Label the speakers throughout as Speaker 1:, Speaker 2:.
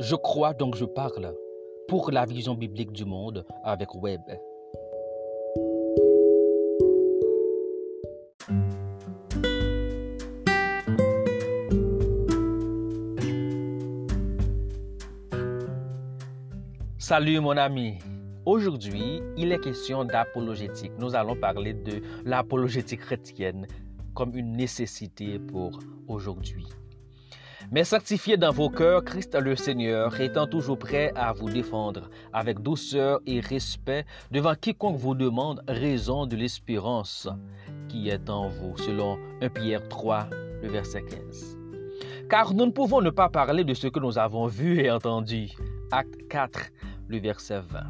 Speaker 1: Je crois donc je parle pour la vision biblique du monde avec Web. Salut mon ami. Aujourd'hui, il est question d'apologétique. Nous allons parler de l'apologétique chrétienne comme une nécessité pour aujourd'hui. Mais sanctifiez dans vos cœurs Christ le Seigneur, étant toujours prêt à vous défendre avec douceur et respect devant quiconque vous demande raison de l'espérance qui est en vous, selon 1 Pierre 3, le verset 15. Car nous ne pouvons ne pas parler de ce que nous avons vu et entendu. Acte 4, le verset 20.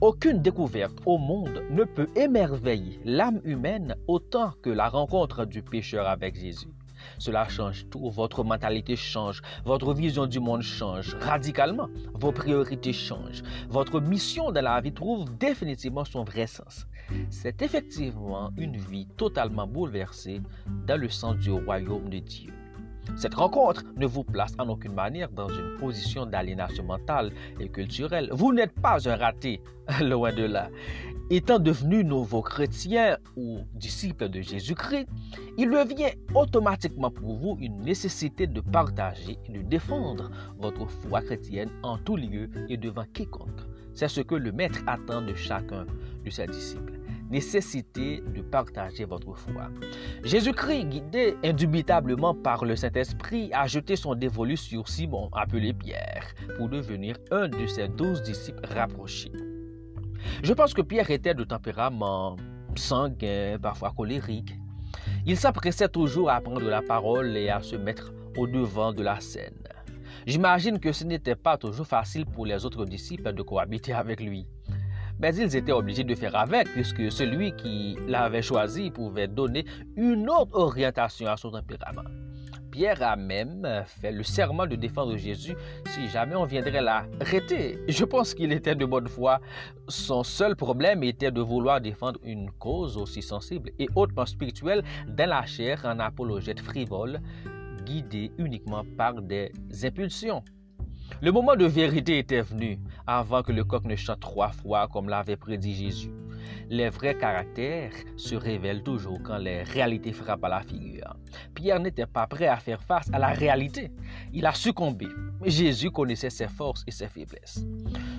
Speaker 1: Aucune découverte au monde ne peut émerveiller l'âme humaine autant que la rencontre du pécheur avec Jésus. Cela change tout. Votre mentalité change. Votre vision du monde change radicalement. Vos priorités changent. Votre mission dans la vie trouve définitivement son vrai sens. C'est effectivement une vie totalement bouleversée dans le sens du royaume de Dieu. Cette rencontre ne vous place en aucune manière dans une position d'aliénation mentale et culturelle. Vous n'êtes pas un raté, loin de là. Étant devenu nouveau chrétien ou disciple de Jésus-Christ, il devient automatiquement pour vous une nécessité de partager et de défendre votre foi chrétienne en tout lieu et devant quiconque. C'est ce que le Maître attend de chacun de ses disciples nécessité de partager votre foi. Jésus-Christ, guidé indubitablement par le Saint-Esprit, a jeté son dévolu sur Simon, appelé Pierre, pour devenir un de ses douze disciples rapprochés. Je pense que Pierre était de tempérament sanguin, parfois colérique. Il s'appressait toujours à prendre la parole et à se mettre au devant de la scène. J'imagine que ce n'était pas toujours facile pour les autres disciples de cohabiter avec lui mais ils étaient obligés de faire avec, puisque celui qui l'avait choisi pouvait donner une autre orientation à son tempérament. Pierre a même fait le serment de défendre Jésus si jamais on viendrait l'arrêter. Je pense qu'il était de bonne foi. Son seul problème était de vouloir défendre une cause aussi sensible et hautement spirituelle dans la chair en apologète frivole, guidé uniquement par des impulsions. Le moment de vérité était venu avant que le coq ne chante trois fois comme l'avait prédit Jésus. Les vrais caractères se révèlent toujours quand les réalités frappent à la figure. Pierre n'était pas prêt à faire face à la réalité. Il a succombé. Jésus connaissait ses forces et ses faiblesses.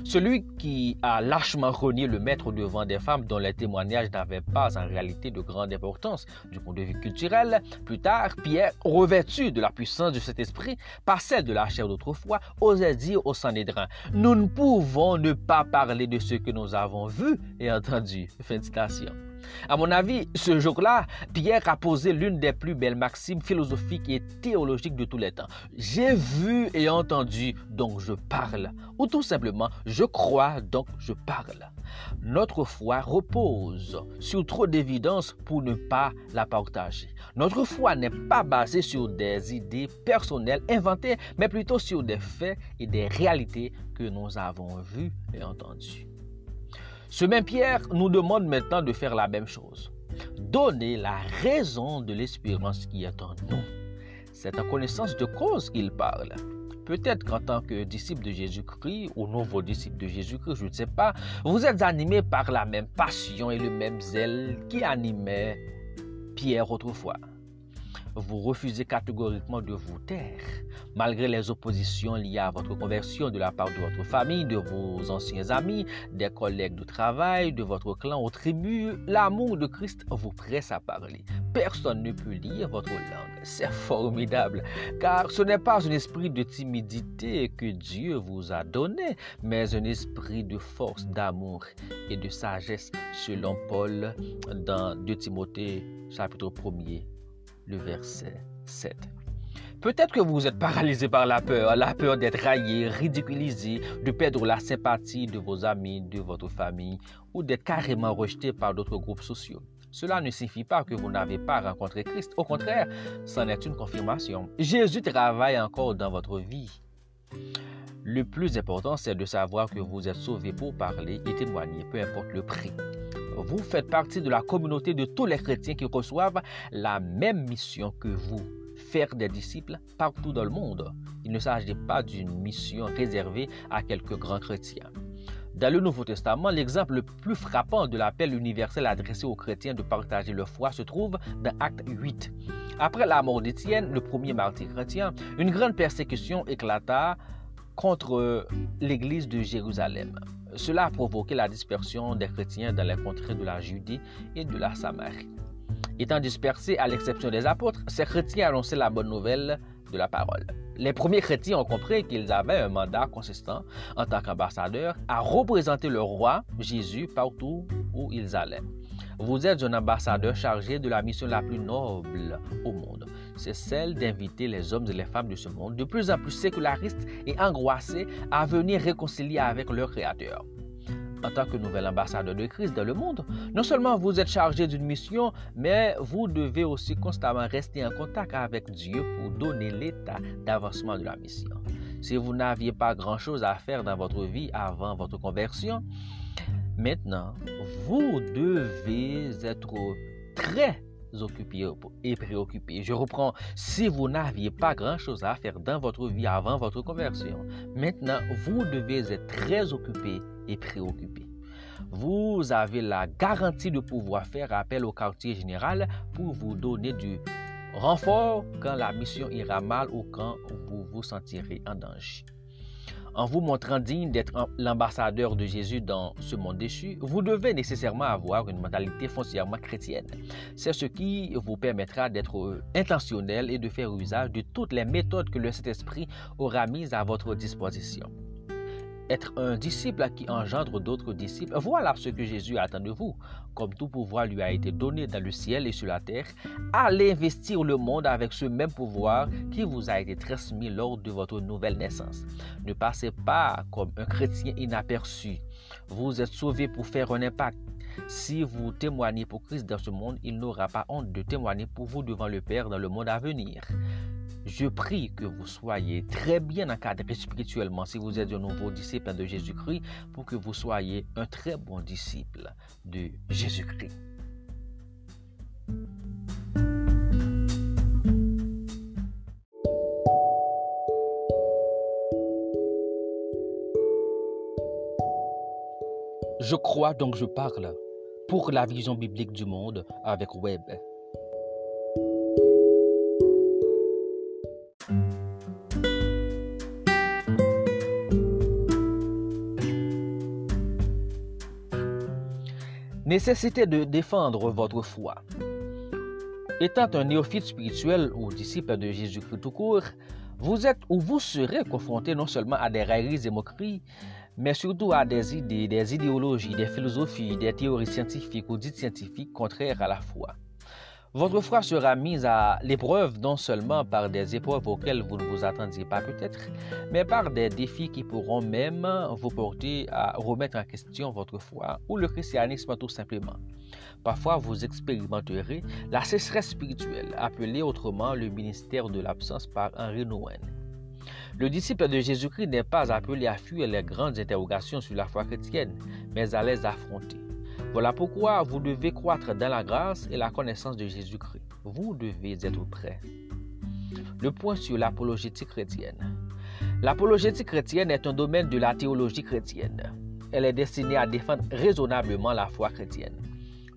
Speaker 1: Celui qui a lâchement renié le maître devant des femmes dont les témoignages n'avaient pas en réalité de grande importance du point de vue culturel, plus tard, Pierre, revêtu de la puissance de cet esprit, par celle de la chair d'autrefois, osait dire au Sanhédrin, nous ne pouvons ne pas parler de ce que nous avons vu et entendu. À mon avis, ce jour-là, Pierre a posé l'une des plus belles maximes philosophiques et théologiques de tous les temps. J'ai vu et entendu, donc je parle. Ou tout simplement, je crois, donc je parle. Notre foi repose sur trop d'évidence pour ne pas la partager. Notre foi n'est pas basée sur des idées personnelles inventées, mais plutôt sur des faits et des réalités que nous avons vues et entendues. Ce même Pierre nous demande maintenant de faire la même chose. Donner la raison de l'espérance qui est en nous. C'est en connaissance de cause qu'il parle. Peut-être qu'en tant que disciple de Jésus-Christ ou nouveau disciple de Jésus-Christ, je ne sais pas, vous êtes animé par la même passion et le même zèle qui animait Pierre autrefois vous refusez catégoriquement de vous taire, malgré les oppositions liées à votre conversion de la part de votre famille, de vos anciens amis, des collègues de travail, de votre clan ou tribu. L'amour de Christ vous presse à parler. Personne ne peut lire votre langue. C'est formidable, car ce n'est pas un esprit de timidité que Dieu vous a donné, mais un esprit de force, d'amour et de sagesse, selon Paul dans 2 Timothée chapitre 1er le verset 7. Peut-être que vous êtes paralysé par la peur, la peur d'être raillé, ridiculisé, de perdre la sympathie de vos amis, de votre famille ou d'être carrément rejeté par d'autres groupes sociaux. Cela ne signifie pas que vous n'avez pas rencontré Christ. Au contraire, c'en est une confirmation. Jésus travaille encore dans votre vie. Le plus important, c'est de savoir que vous êtes sauvé pour parler et témoigner, peu importe le prix vous faites partie de la communauté de tous les chrétiens qui reçoivent la même mission que vous. faire des disciples partout dans le monde. Il ne s'agit pas d'une mission réservée à quelques grands chrétiens. Dans le Nouveau Testament, l'exemple le plus frappant de l'appel universel adressé aux chrétiens de partager leur foi se trouve dans Acte 8. Après la mort d'Étienne, le premier martyr chrétien, une grande persécution éclata contre l'Église de Jérusalem. Cela a provoqué la dispersion des chrétiens dans les contrées de la Judée et de la Samarie. Étant dispersés à l'exception des apôtres, ces chrétiens annonçaient la bonne nouvelle de la parole. Les premiers chrétiens ont compris qu'ils avaient un mandat consistant en tant qu'ambassadeurs à représenter le roi Jésus partout où ils allaient. Vous êtes un ambassadeur chargé de la mission la plus noble au monde. C'est celle d'inviter les hommes et les femmes de ce monde, de plus en plus sécularistes et angoissés, à venir réconcilier avec leur Créateur. En tant que nouvel ambassadeur de Christ dans le monde, non seulement vous êtes chargé d'une mission, mais vous devez aussi constamment rester en contact avec Dieu pour donner l'état d'avancement de la mission. Si vous n'aviez pas grand-chose à faire dans votre vie avant votre conversion, Maintenant, vous devez être très occupé et préoccupé. Je reprends, si vous n'aviez pas grand-chose à faire dans votre vie avant votre conversion, maintenant, vous devez être très occupé et préoccupé. Vous avez la garantie de pouvoir faire appel au quartier général pour vous donner du renfort quand la mission ira mal ou quand vous vous sentirez en danger. En vous montrant digne d'être l'ambassadeur de Jésus dans ce monde déchu, vous devez nécessairement avoir une mentalité foncièrement chrétienne. C'est ce qui vous permettra d'être intentionnel et de faire usage de toutes les méthodes que le Saint-Esprit aura mises à votre disposition être un disciple qui engendre d'autres disciples. Voilà ce que Jésus attend de vous. Comme tout pouvoir lui a été donné dans le ciel et sur la terre, allez investir le monde avec ce même pouvoir qui vous a été transmis lors de votre nouvelle naissance. Ne passez pas comme un chrétien inaperçu. Vous êtes sauvé pour faire un impact. Si vous témoignez pour Christ dans ce monde, il n'aura pas honte de témoigner pour vous devant le Père dans le monde à venir. Je prie que vous soyez très bien encadré spirituellement si vous êtes un nouveau disciple de Jésus-Christ pour que vous soyez un très bon disciple de Jésus-Christ. Je crois donc je parle pour la vision biblique du monde avec Web. Nécessité de défendre votre foi. Étant un néophyte spirituel ou disciple de Jésus-Christ tout court, vous êtes ou vous serez confronté non seulement à des railleries et moqueries, mais surtout à des idées, des idéologies, des philosophies, des théories scientifiques ou dites scientifiques contraires à la foi. Votre foi sera mise à l'épreuve non seulement par des épreuves auxquelles vous ne vous attendiez pas peut-être, mais par des défis qui pourront même vous porter à remettre en question votre foi ou le christianisme tout simplement. Parfois, vous expérimenterez la sécheresse spirituelle, appelée autrement le ministère de l'absence par Henri Nouwen. Le disciple de Jésus-Christ n'est pas appelé à fuir les grandes interrogations sur la foi chrétienne, mais à les affronter. Voilà pourquoi vous devez croître dans la grâce et la connaissance de Jésus-Christ. Vous devez être prêt. Le point sur l'apologétique chrétienne. L'apologétique chrétienne est un domaine de la théologie chrétienne. Elle est destinée à défendre raisonnablement la foi chrétienne.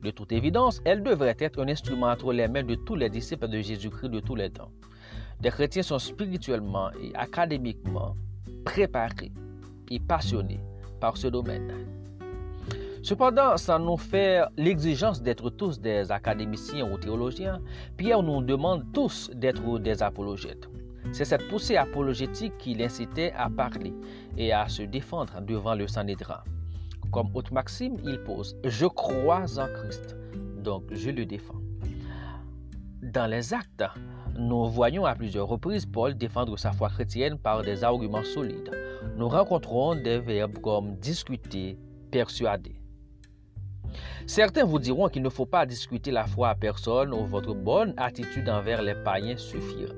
Speaker 1: De toute évidence, elle devrait être un instrument entre les mains de tous les disciples de Jésus-Christ de tous les temps. Des chrétiens sont spirituellement et académiquement préparés et passionnés par ce domaine. Cependant, sans nous faire l'exigence d'être tous des académiciens ou théologiens, Pierre nous demande tous d'être des apologètes. C'est cette poussée apologétique qui l'incitait à parler et à se défendre devant le Sanhédrin. Comme haute maxime, il pose Je crois en Christ, donc je le défends. Dans les actes, nous voyons à plusieurs reprises Paul défendre sa foi chrétienne par des arguments solides. Nous rencontrons des verbes comme discuter, persuader. Certains vous diront qu'il ne faut pas discuter la foi à personne ou votre bonne attitude envers les païens suffira.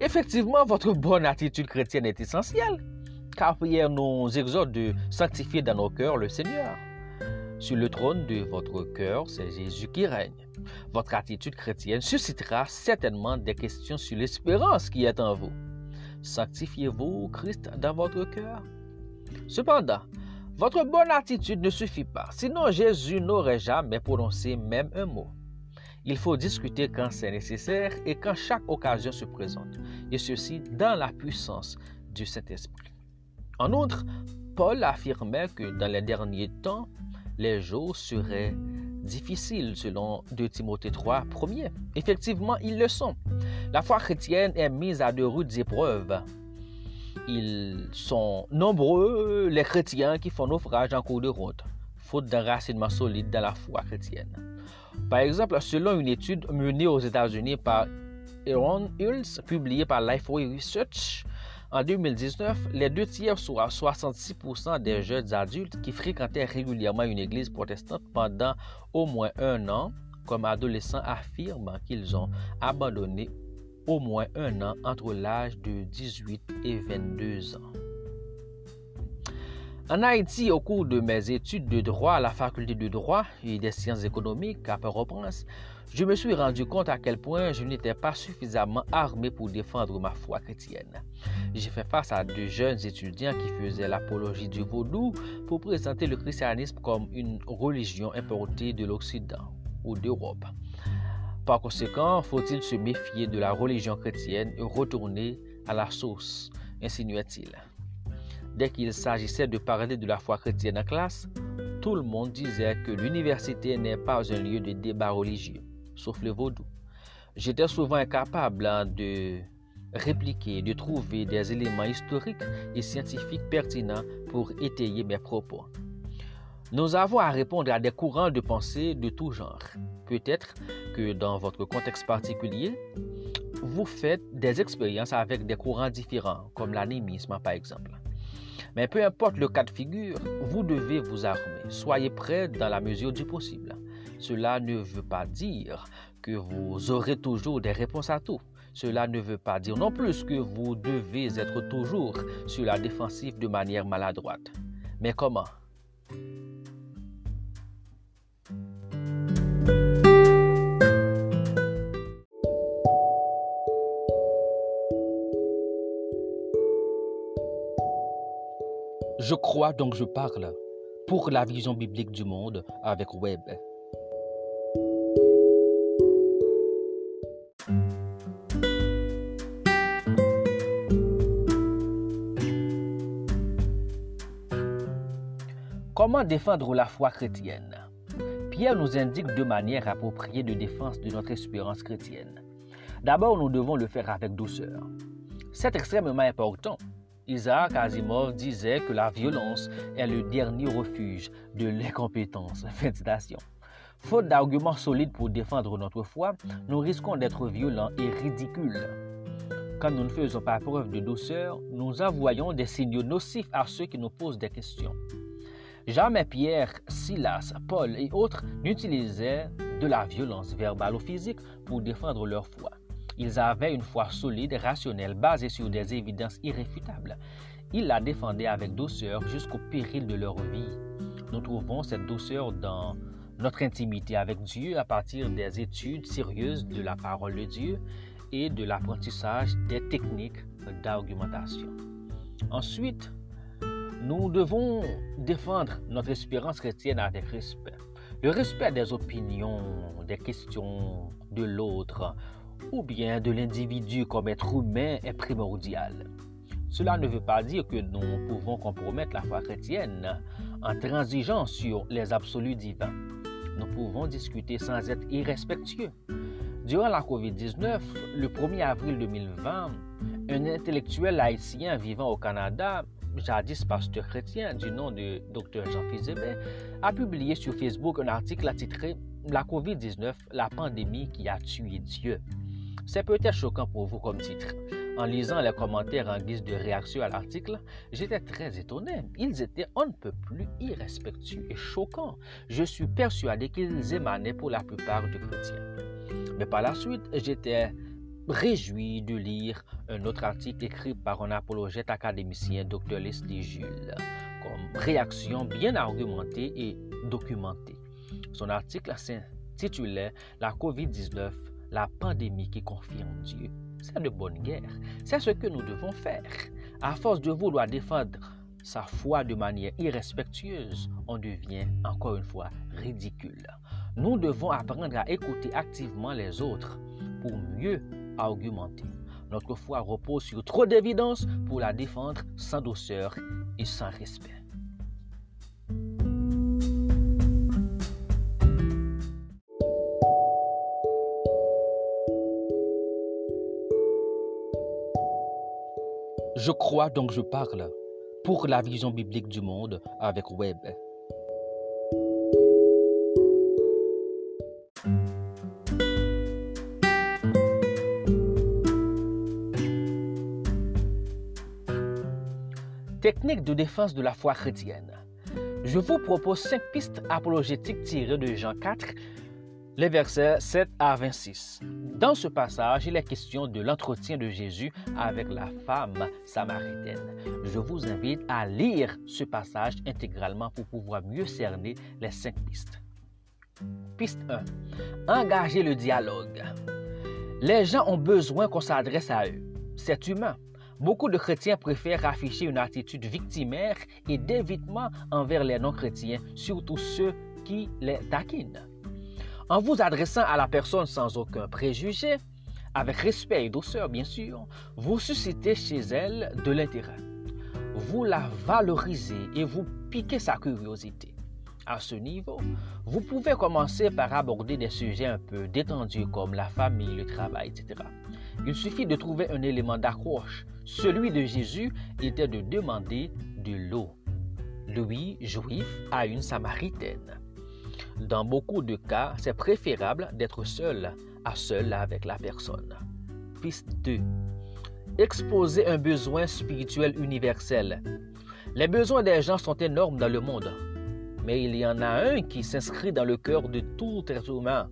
Speaker 1: Effectivement, votre bonne attitude chrétienne est essentielle, car Pierre nous exhorte de sanctifier dans nos cœurs le Seigneur. Sur le trône de votre cœur, c'est Jésus qui règne. Votre attitude chrétienne suscitera certainement des questions sur l'espérance qui est en vous. Sanctifiez-vous Christ dans votre cœur Cependant, votre bonne attitude ne suffit pas, sinon Jésus n'aurait jamais prononcé même un mot. Il faut discuter quand c'est nécessaire et quand chaque occasion se présente, et ceci dans la puissance du Saint-Esprit. En outre, Paul affirmait que dans les derniers temps, les jours seraient difficiles selon 2 Timothée 3, 1 Effectivement, ils le sont. La foi chrétienne est mise à de rudes épreuves. Ils sont nombreux les chrétiens qui font naufrage en cours de route, faute d'un racinement solide dans la foi chrétienne. Par exemple, selon une étude menée aux États-Unis par Aaron Hulse, publiée par Lifeway Research, en 2019, les deux tiers, soit 66% des jeunes adultes qui fréquentaient régulièrement une église protestante pendant au moins un an, comme adolescents, affirment qu'ils ont abandonné au moins un an entre l'âge de 18 et 22 ans. En Haïti, au cours de mes études de droit à la faculté de droit et des sciences économiques à Port-au-Prince, je me suis rendu compte à quel point je n'étais pas suffisamment armé pour défendre ma foi chrétienne. J'ai fait face à de jeunes étudiants qui faisaient l'apologie du vaudou pour présenter le christianisme comme une religion importée de l'Occident ou d'Europe. Par conséquent, faut-il se méfier de la religion chrétienne et retourner à la source, insinuait-il. Dès qu'il s'agissait de parler de la foi chrétienne en classe, tout le monde disait que l'université n'est pas un lieu de débat religieux, sauf le vaudou. J'étais souvent incapable hein, de répliquer, de trouver des éléments historiques et scientifiques pertinents pour étayer mes propos. Nous avons à répondre à des courants de pensée de tout genre. Peut-être que dans votre contexte particulier, vous faites des expériences avec des courants différents, comme l'animisme par exemple. Mais peu importe le cas de figure, vous devez vous armer. Soyez prêts dans la mesure du possible. Cela ne veut pas dire que vous aurez toujours des réponses à tout. Cela ne veut pas dire non plus que vous devez être toujours sur la défensive de manière maladroite. Mais comment? Je crois donc je parle pour la vision biblique du monde avec Webb. Comment défendre la foi chrétienne? Pierre nous indique deux manières appropriées de défense de notre espérance chrétienne. D'abord, nous devons le faire avec douceur. C'est extrêmement important Isaac Asimov disait que la violence est le dernier refuge de l'incompétence. Faute d'arguments solides pour défendre notre foi, nous risquons d'être violents et ridicules. Quand nous ne faisons pas preuve de douceur, nous envoyons des signaux nocifs à ceux qui nous posent des questions. Jamais Pierre, Silas, Paul et autres n'utilisaient de la violence verbale ou physique pour défendre leur foi. Ils avaient une foi solide, rationnelle, basée sur des évidences irréfutables. Ils la défendaient avec douceur jusqu'au péril de leur vie. Nous trouvons cette douceur dans notre intimité avec Dieu à partir des études sérieuses de la parole de Dieu et de l'apprentissage des techniques d'argumentation. Ensuite, nous devons défendre notre espérance chrétienne avec respect. Le respect des opinions, des questions de l'autre ou bien de l'individu comme être humain est primordial. Cela ne veut pas dire que nous pouvons compromettre la foi chrétienne en transigeant sur les absolus divins. Nous pouvons discuter sans être irrespectueux. Durant la COVID-19, le 1er avril 2020, un intellectuel haïtien vivant au Canada, jadis pasteur chrétien du nom de Dr. Jean-Philippe a publié sur Facebook un article titré La COVID-19, la pandémie qui a tué Dieu. C'est peut-être choquant pour vous comme titre. En lisant les commentaires en guise de réaction à l'article, j'étais très étonné. Ils étaient on ne peut plus irrespectueux et choquants. Je suis persuadé qu'ils émanaient pour la plupart de chrétiens. Mais par la suite, j'étais réjoui de lire un autre article écrit par un apologète académicien, Dr. Leslie Jules. comme réaction bien argumentée et documentée. Son article s'intitulait La COVID-19, la pandémie qui confirme Dieu. C'est de bonne guerre. C'est ce que nous devons faire. À force de vouloir défendre sa foi de manière irrespectueuse, on devient encore une fois ridicule. Nous devons apprendre à écouter activement les autres pour mieux argumenter. Notre foi repose sur trop d'évidence pour la défendre sans douceur et sans respect. Je crois donc je parle pour la vision biblique du monde avec Web. De défense de la foi chrétienne. Je vous propose cinq pistes apologétiques tirées de Jean 4, les versets 7 à 26. Dans ce passage, il est question de l'entretien de Jésus avec la femme samaritaine. Je vous invite à lire ce passage intégralement pour pouvoir mieux cerner les cinq pistes. Piste 1. Engager le dialogue. Les gens ont besoin qu'on s'adresse à eux. C'est humain. Beaucoup de chrétiens préfèrent afficher une attitude victimaire et d'évitement envers les non-chrétiens, surtout ceux qui les taquinent. En vous adressant à la personne sans aucun préjugé, avec respect et douceur bien sûr, vous suscitez chez elle de l'intérêt. Vous la valorisez et vous piquez sa curiosité. À ce niveau, vous pouvez commencer par aborder des sujets un peu détendus comme la famille, le travail, etc. Il suffit de trouver un élément d'accroche. Celui de Jésus était de demander de l'eau. Lui, juif, à une samaritaine. Dans beaucoup de cas, c'est préférable d'être seul à seul avec la personne. Piste 2. Exposer un besoin spirituel universel. Les besoins des gens sont énormes dans le monde, mais il y en a un qui s'inscrit dans le cœur de tout être humain,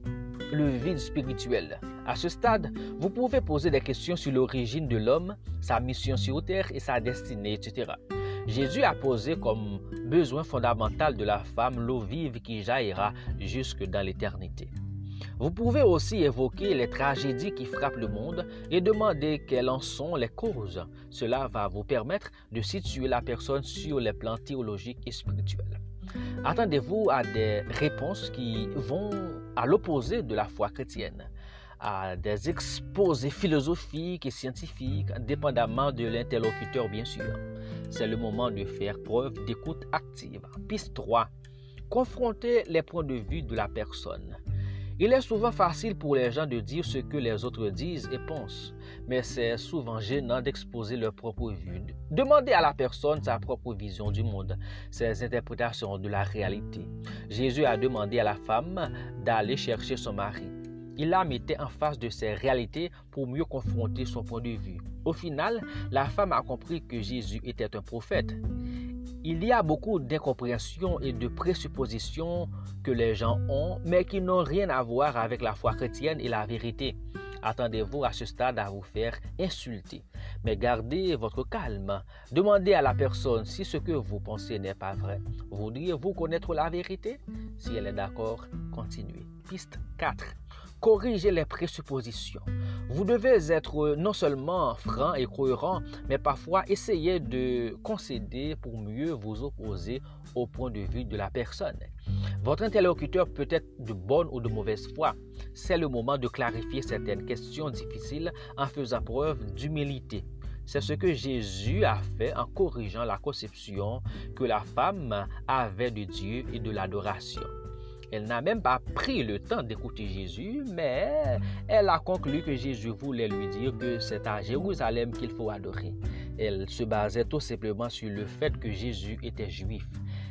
Speaker 1: le vide spirituel. À ce stade, vous pouvez poser des questions sur l'origine de l'homme, sa mission sur terre et sa destinée, etc. Jésus a posé comme besoin fondamental de la femme l'eau vive qui jaillira jusque dans l'éternité. Vous pouvez aussi évoquer les tragédies qui frappent le monde et demander quelles en sont les causes. Cela va vous permettre de situer la personne sur les plans théologiques et spirituels. Attendez-vous à des réponses qui vont à l'opposé de la foi chrétienne, à des exposés philosophiques et scientifiques, dépendamment de l'interlocuteur bien sûr. C'est le moment de faire preuve d'écoute active. Piste 3. Confronter les points de vue de la personne. Il est souvent facile pour les gens de dire ce que les autres disent et pensent, mais c'est souvent gênant d'exposer leur propre vue. Demandez à la personne sa propre vision du monde, ses interprétations de la réalité. Jésus a demandé à la femme d'aller chercher son mari. Il la mettait en face de ses réalités pour mieux confronter son point de vue. Au final, la femme a compris que Jésus était un prophète. Il y a beaucoup d'incompréhensions et de présuppositions que les gens ont, mais qui n'ont rien à voir avec la foi chrétienne et la vérité. Attendez-vous à ce stade à vous faire insulter. Mais gardez votre calme. Demandez à la personne si ce que vous pensez n'est pas vrai. Voudriez-vous connaître la vérité? Si elle est d'accord, continuez. Piste 4 corriger les présuppositions. Vous devez être non seulement franc et cohérent, mais parfois essayer de concéder pour mieux vous opposer au point de vue de la personne. Votre interlocuteur peut être de bonne ou de mauvaise foi. C'est le moment de clarifier certaines questions difficiles en faisant preuve d'humilité. C'est ce que Jésus a fait en corrigeant la conception que la femme avait de Dieu et de l'adoration. Elle n'a même pas pris le temps d'écouter Jésus, mais elle a conclu que Jésus voulait lui dire que c'est à Jérusalem qu'il faut adorer. Elle se basait tout simplement sur le fait que Jésus était juif.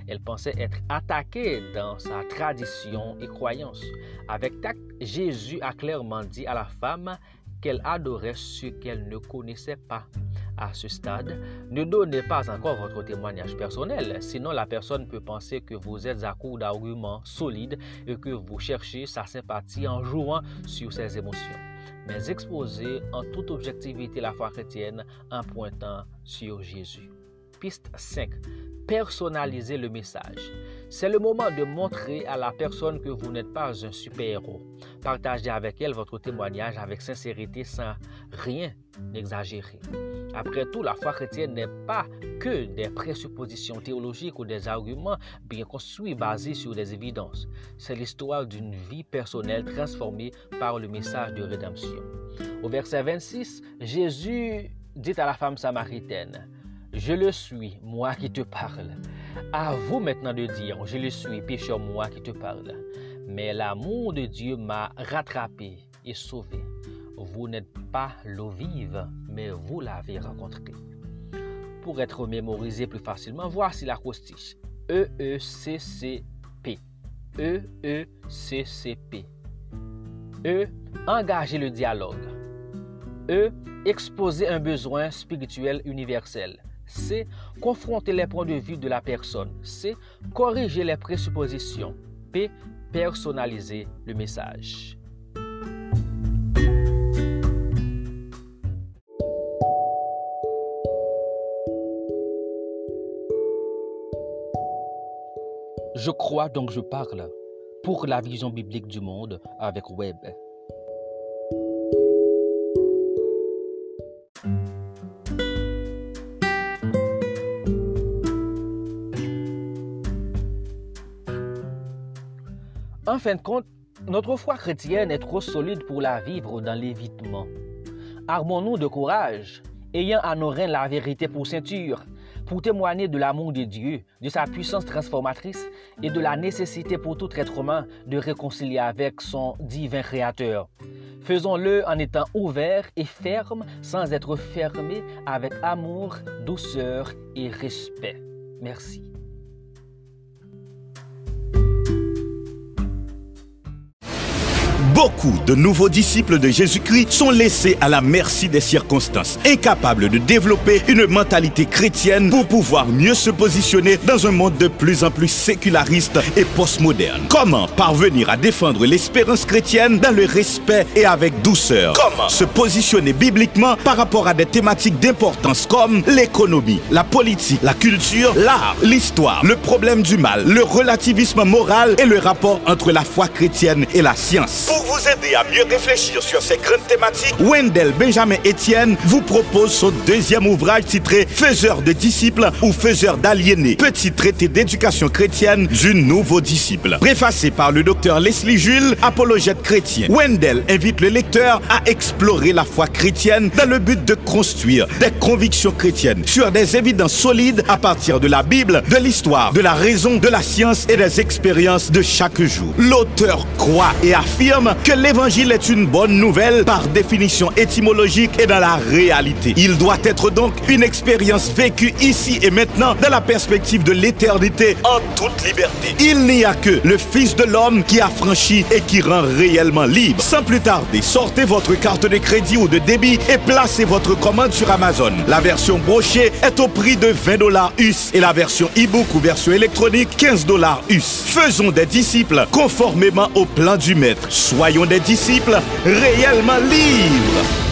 Speaker 1: Elle pensait être attaquée dans sa tradition et croyance. Avec tact, Jésus a clairement dit à la femme qu'elle adorait ce qu'elle ne connaissait pas à ce stade, ne donnez pas encore votre témoignage personnel, sinon la personne peut penser que vous êtes à court d'arguments solides et que vous cherchez sa sympathie en jouant sur ses émotions. Mais exposez en toute objectivité la foi chrétienne en pointant sur Jésus. Piste 5. personnaliser le message. C'est le moment de montrer à la personne que vous n'êtes pas un super-héros. Partagez avec elle votre témoignage avec sincérité sans rien exagérer. Après tout, la foi chrétienne n'est pas que des présuppositions théologiques ou des arguments bien construits basés sur des évidences. C'est l'histoire d'une vie personnelle transformée par le message de rédemption. Au verset 26, Jésus dit à la femme samaritaine, Je le suis, moi qui te parle. À vous maintenant de dire, Je le suis, pécheur moi qui te parle. Mais l'amour de Dieu m'a rattrapé et sauvé. Vous n'êtes pas l'eau vive, mais vous l'avez rencontré. Pour être mémorisé plus facilement, voici l'acrostiche. E-E-C-C-P. E-E-C-C-P. E. Engager le dialogue. E. Exposer un besoin spirituel universel. C. Confronter les points de vue de la personne. C. Corriger les présuppositions. P. Personnaliser le message. Je crois donc je parle pour la vision biblique du monde avec Web. En fin de compte, notre foi chrétienne est trop solide pour la vivre dans l'évitement. Armons-nous de courage, ayant à nos reins la vérité pour ceinture, pour témoigner de l'amour de Dieu, de sa puissance transformatrice et de la nécessité pour tout être humain de réconcilier avec son divin Créateur. Faisons-le en étant ouverts et fermes sans être fermés avec amour, douceur et respect. Merci.
Speaker 2: Beaucoup de nouveaux disciples de Jésus-Christ sont laissés à la merci des circonstances, incapables de développer une mentalité chrétienne pour pouvoir mieux se positionner dans un monde de plus en plus séculariste et postmoderne. Comment parvenir à défendre l'espérance chrétienne dans le respect et avec douceur? Comment se positionner bibliquement par rapport à des thématiques d'importance comme l'économie, la politique, la culture, l'art, l'histoire, le problème du mal, le relativisme moral et le rapport entre la foi chrétienne et la science? Vous aider à mieux réfléchir sur ces grandes thématiques, Wendell Benjamin Etienne vous propose son deuxième ouvrage titré Faiseur de disciples ou Faiseur d'aliénés, petit traité d'éducation chrétienne du nouveau disciple. Préfacé par le docteur Leslie Jules, apologète chrétien, Wendell invite le lecteur à explorer la foi chrétienne dans le but de construire des convictions chrétiennes sur des évidences solides à partir de la Bible, de l'histoire, de la raison, de la science et des expériences de chaque jour. L'auteur croit et affirme que l'évangile est une bonne nouvelle par définition étymologique et dans la réalité. Il doit être donc une expérience vécue ici et maintenant dans la perspective de l'éternité en toute liberté. Il n'y a que le Fils de l'homme qui a franchi et qui rend réellement libre. Sans plus tarder, sortez votre carte de crédit ou de débit et placez votre commande sur Amazon. La version brochée est au prix de 20 dollars US et la version e-book ou version électronique 15 dollars US. Faisons des disciples conformément au plan du maître. Soyons des disciples réellement libres.